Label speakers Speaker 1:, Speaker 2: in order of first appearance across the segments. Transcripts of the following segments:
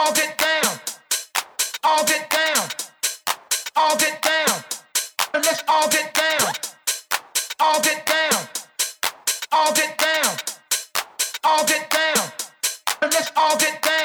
Speaker 1: All get down. All get down. All get down. Let's all get down. All get down. All get down. All get down. And let's all get down.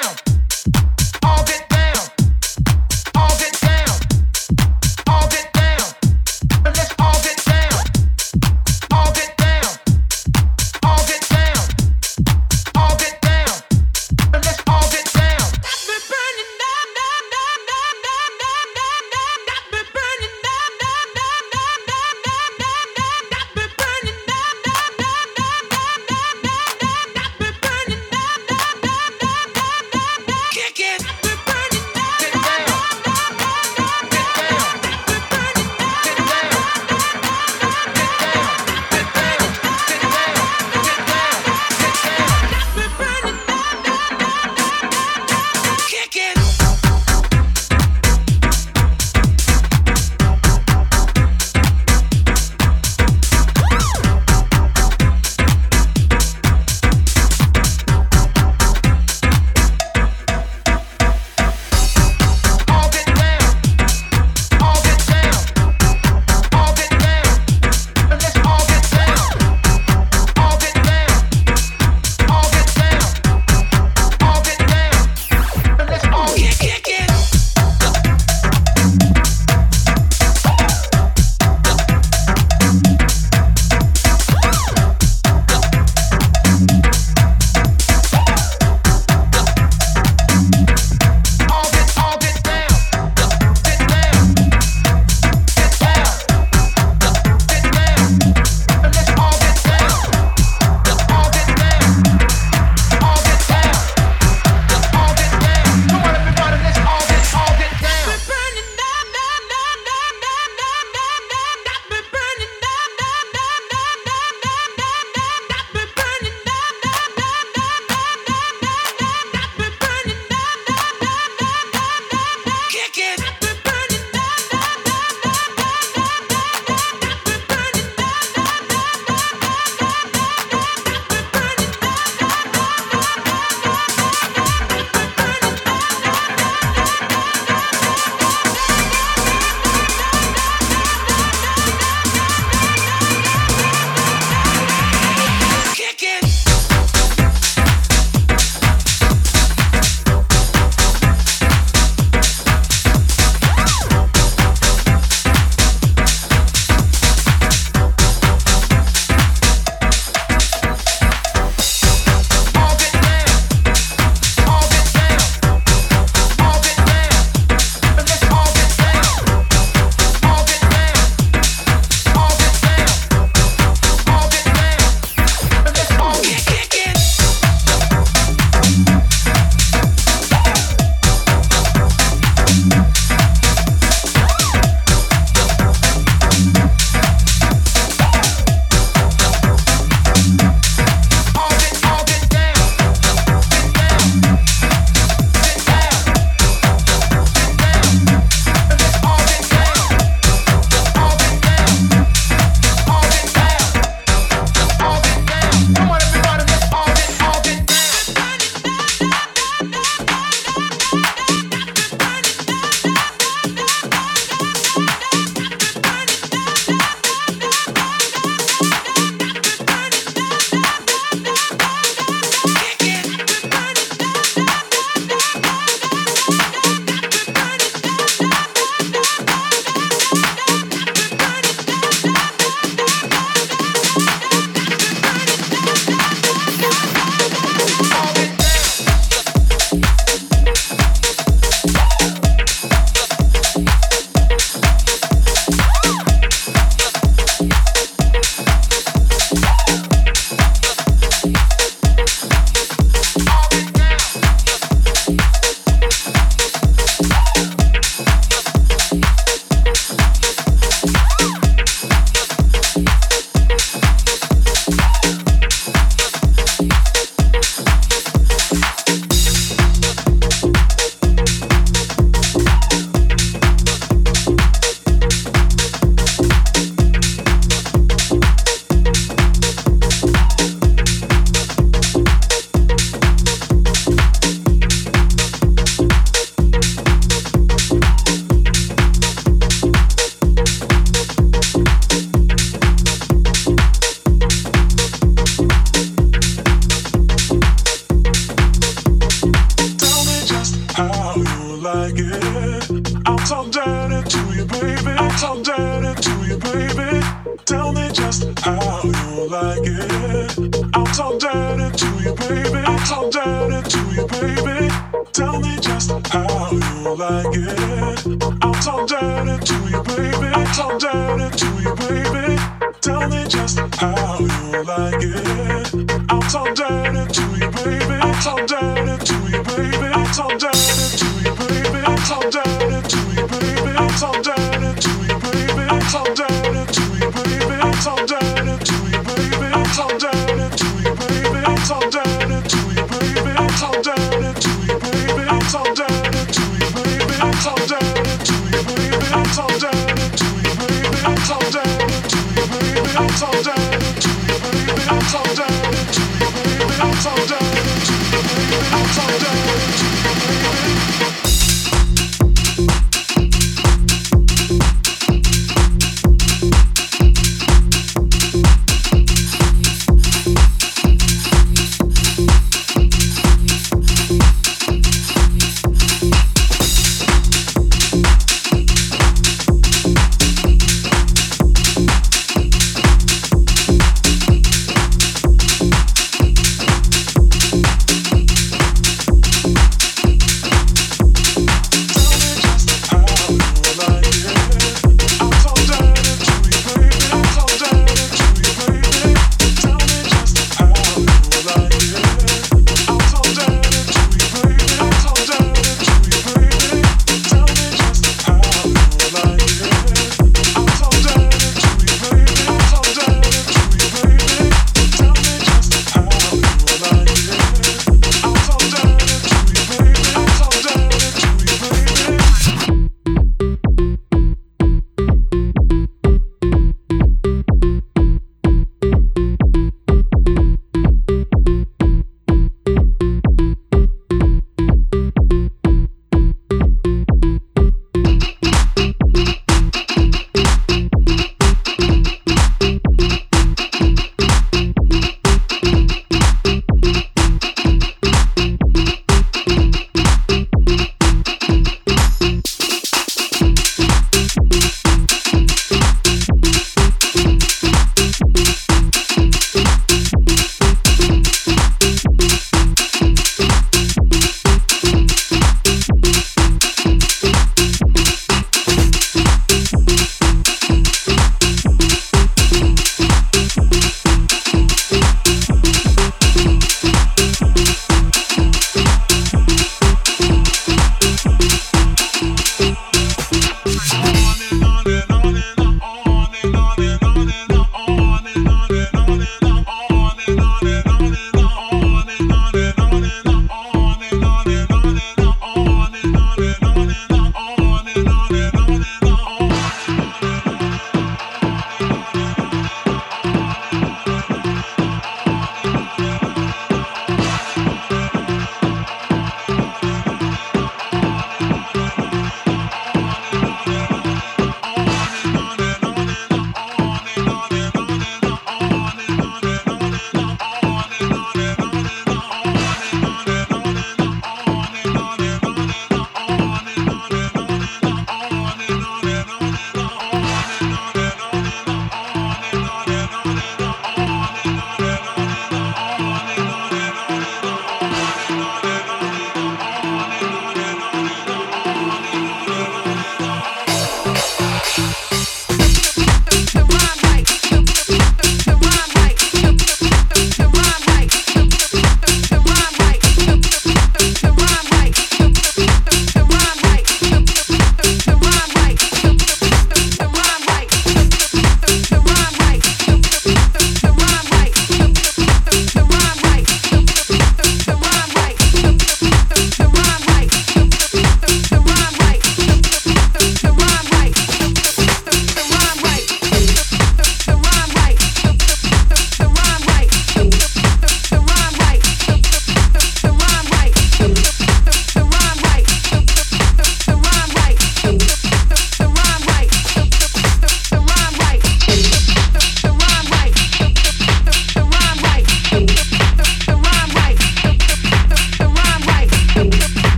Speaker 2: Sometimes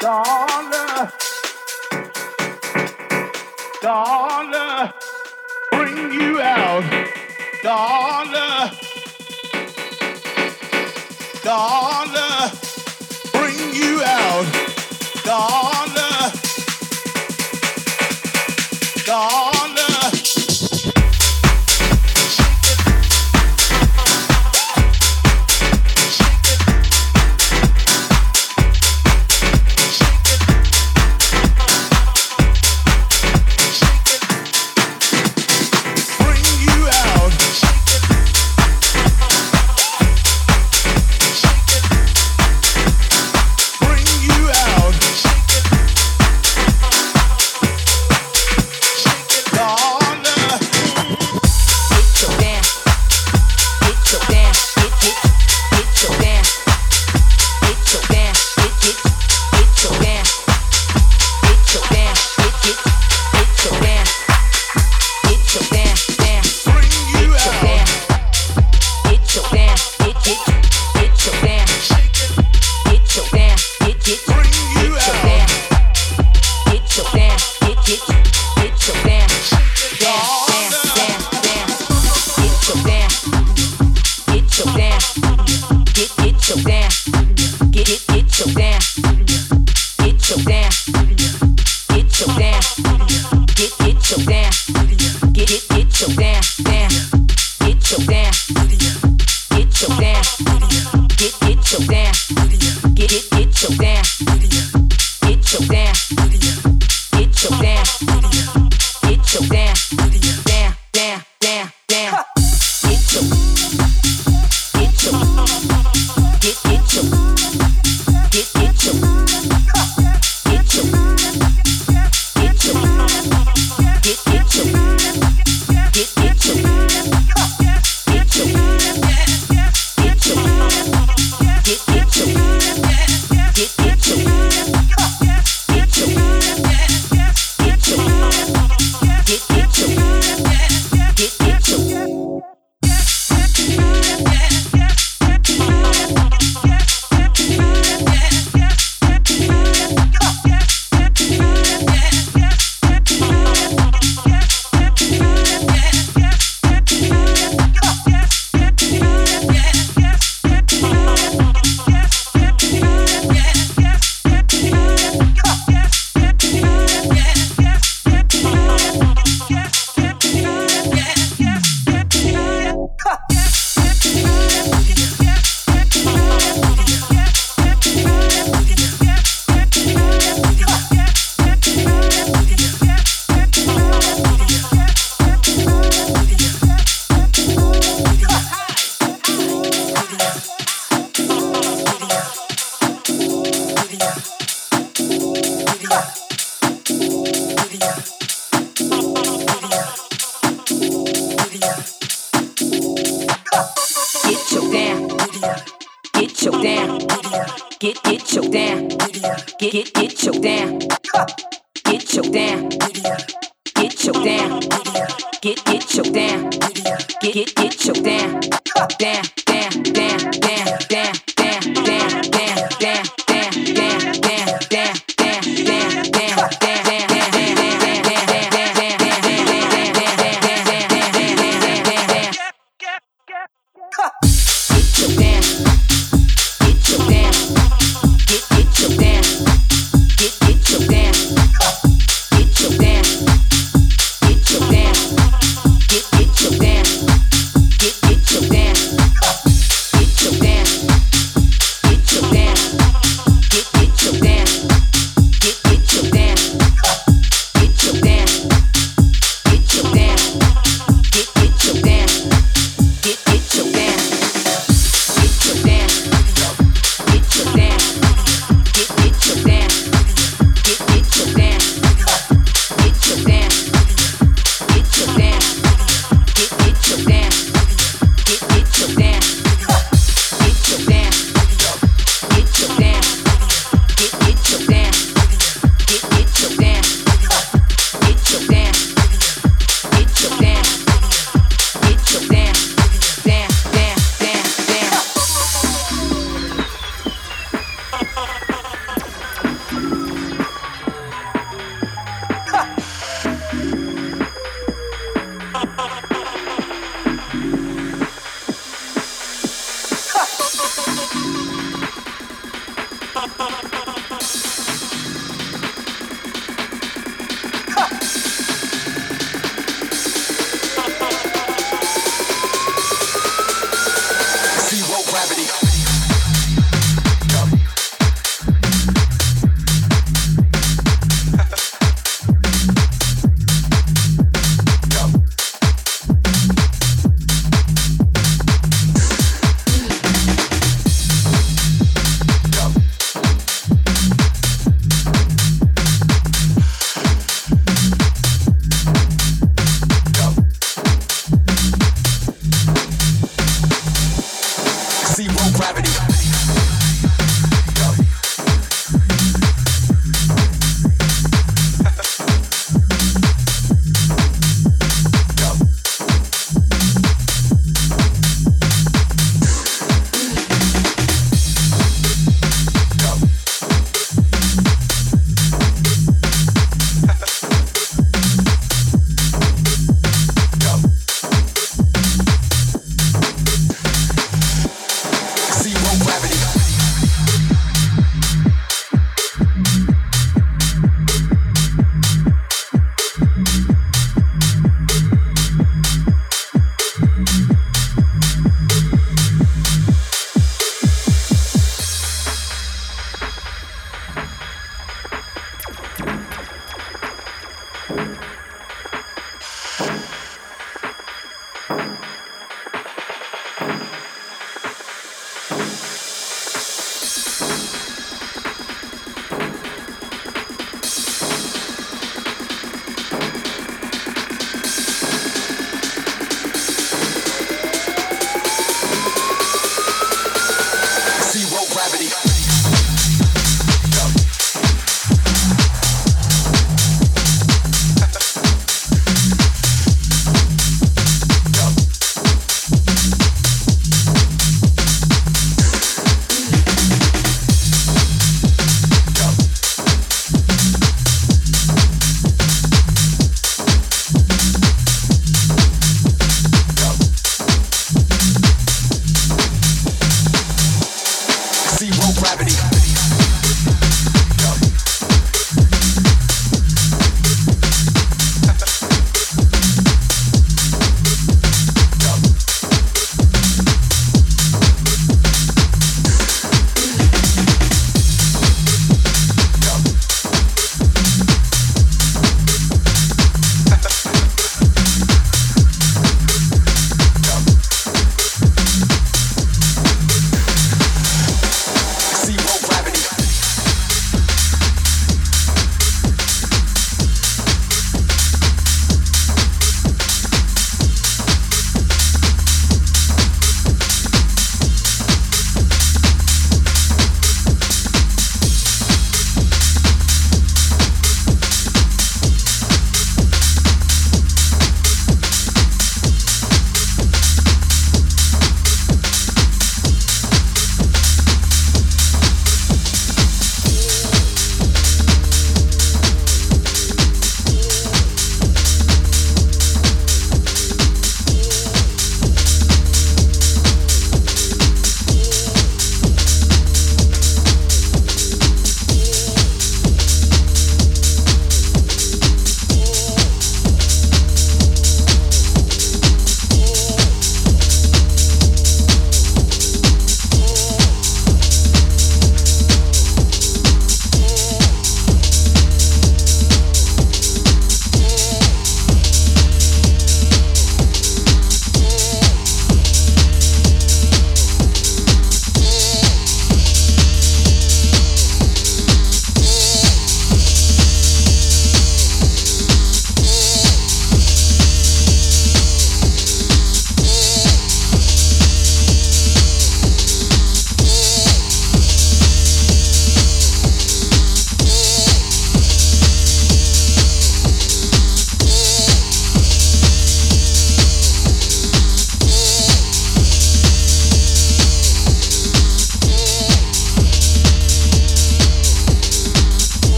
Speaker 1: Dollar, dollar, bring you out. Dollar. Your damn.